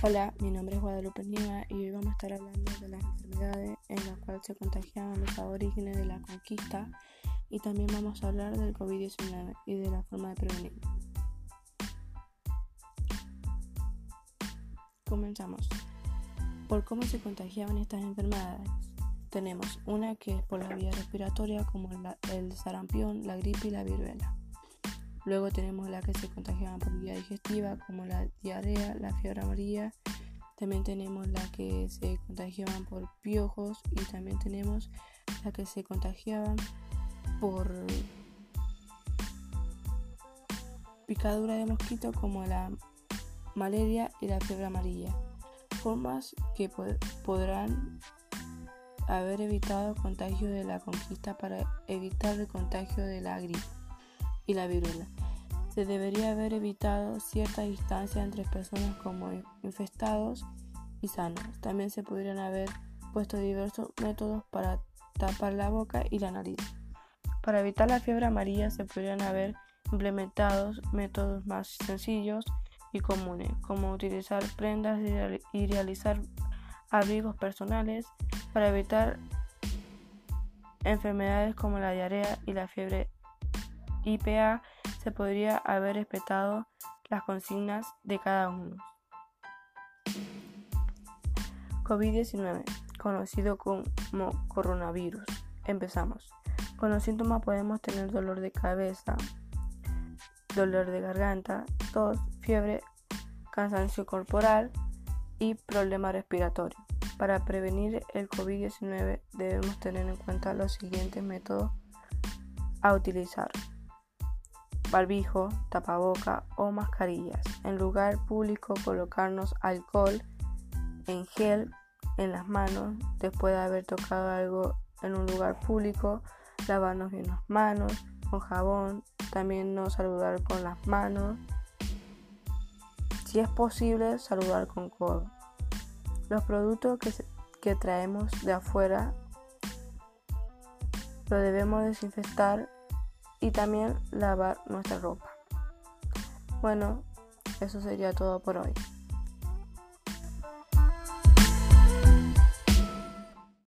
Hola, mi nombre es Guadalupe Nieva y hoy vamos a estar hablando de las enfermedades en las cuales se contagiaban los aborígenes de la conquista y también vamos a hablar del COVID-19 y de la forma de prevenirlo. Comenzamos. ¿Por cómo se contagiaban estas enfermedades? Tenemos una que es por la vía respiratoria como el sarampión, la gripe y la viruela. Luego tenemos la que se contagiaban por vía digestiva, como la diarrea, la fiebre amarilla. También tenemos la que se contagiaban por piojos y también tenemos la que se contagiaban por picadura de mosquito como la malaria y la fiebre amarilla. Formas que podrán haber evitado contagio de la conquista para evitar el contagio de la gripe y la viruela. Se debería haber evitado cierta distancia entre personas como infestados y sanos. También se podrían haber puesto diversos métodos para tapar la boca y la nariz. Para evitar la fiebre amarilla se podrían haber implementado métodos más sencillos y comunes, como utilizar prendas y realizar abrigos personales para evitar enfermedades como la diarrea y la fiebre IPA se podría haber respetado las consignas de cada uno. COVID-19, conocido como coronavirus. Empezamos. Con los síntomas podemos tener dolor de cabeza, dolor de garganta, tos, fiebre, cansancio corporal y problema respiratorio. Para prevenir el COVID-19 debemos tener en cuenta los siguientes métodos a utilizar barbijo, tapaboca o mascarillas. En lugar público colocarnos alcohol en gel en las manos después de haber tocado algo en un lugar público, lavarnos bien las manos con jabón, también no saludar con las manos. Si es posible, saludar con codo. Los productos que, que traemos de afuera lo debemos desinfectar y también lavar nuestra ropa. Bueno, eso sería todo por hoy.